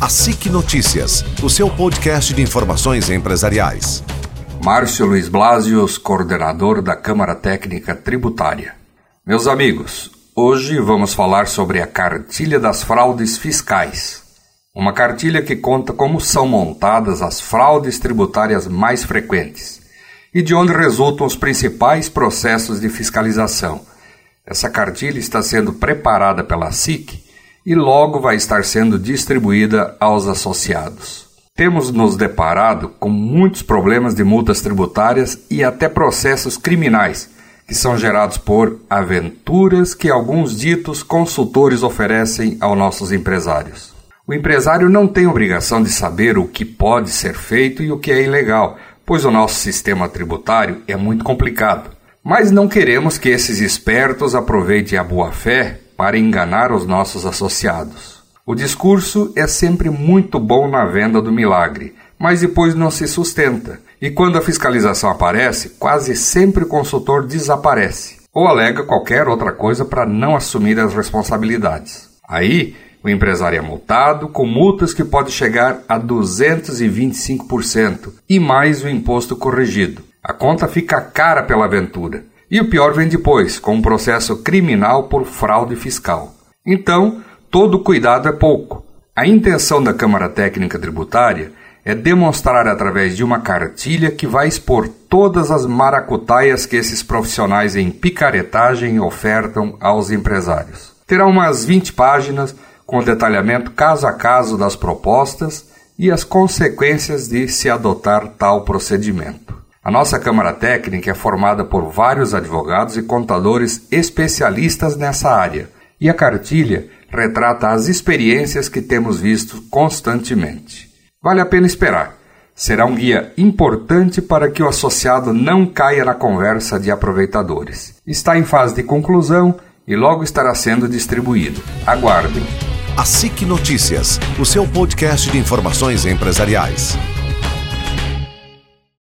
A SIC Notícias, o seu podcast de informações empresariais. Márcio Luiz Blasius, coordenador da Câmara Técnica Tributária. Meus amigos, hoje vamos falar sobre a cartilha das fraudes fiscais. Uma cartilha que conta como são montadas as fraudes tributárias mais frequentes e de onde resultam os principais processos de fiscalização. Essa cartilha está sendo preparada pela SIC e logo vai estar sendo distribuída aos associados. Temos nos deparado com muitos problemas de multas tributárias e até processos criminais que são gerados por aventuras que alguns ditos consultores oferecem aos nossos empresários. O empresário não tem obrigação de saber o que pode ser feito e o que é ilegal, pois o nosso sistema tributário é muito complicado. Mas não queremos que esses espertos aproveitem a boa-fé para enganar os nossos associados. O discurso é sempre muito bom na venda do milagre, mas depois não se sustenta. E quando a fiscalização aparece, quase sempre o consultor desaparece ou alega qualquer outra coisa para não assumir as responsabilidades. Aí, o empresário é multado com multas que podem chegar a 225% e mais o imposto corrigido. A conta fica cara pela aventura. E o pior vem depois, com um processo criminal por fraude fiscal. Então, todo cuidado é pouco. A intenção da Câmara Técnica Tributária é demonstrar através de uma cartilha que vai expor todas as maracutaias que esses profissionais em picaretagem ofertam aos empresários. Terá umas 20 páginas com detalhamento caso a caso das propostas e as consequências de se adotar tal procedimento. A nossa Câmara Técnica é formada por vários advogados e contadores especialistas nessa área, e a cartilha retrata as experiências que temos visto constantemente. Vale a pena esperar. Será um guia importante para que o associado não caia na conversa de aproveitadores. Está em fase de conclusão e logo estará sendo distribuído. Aguardem. A SIC Notícias, o seu podcast de informações empresariais.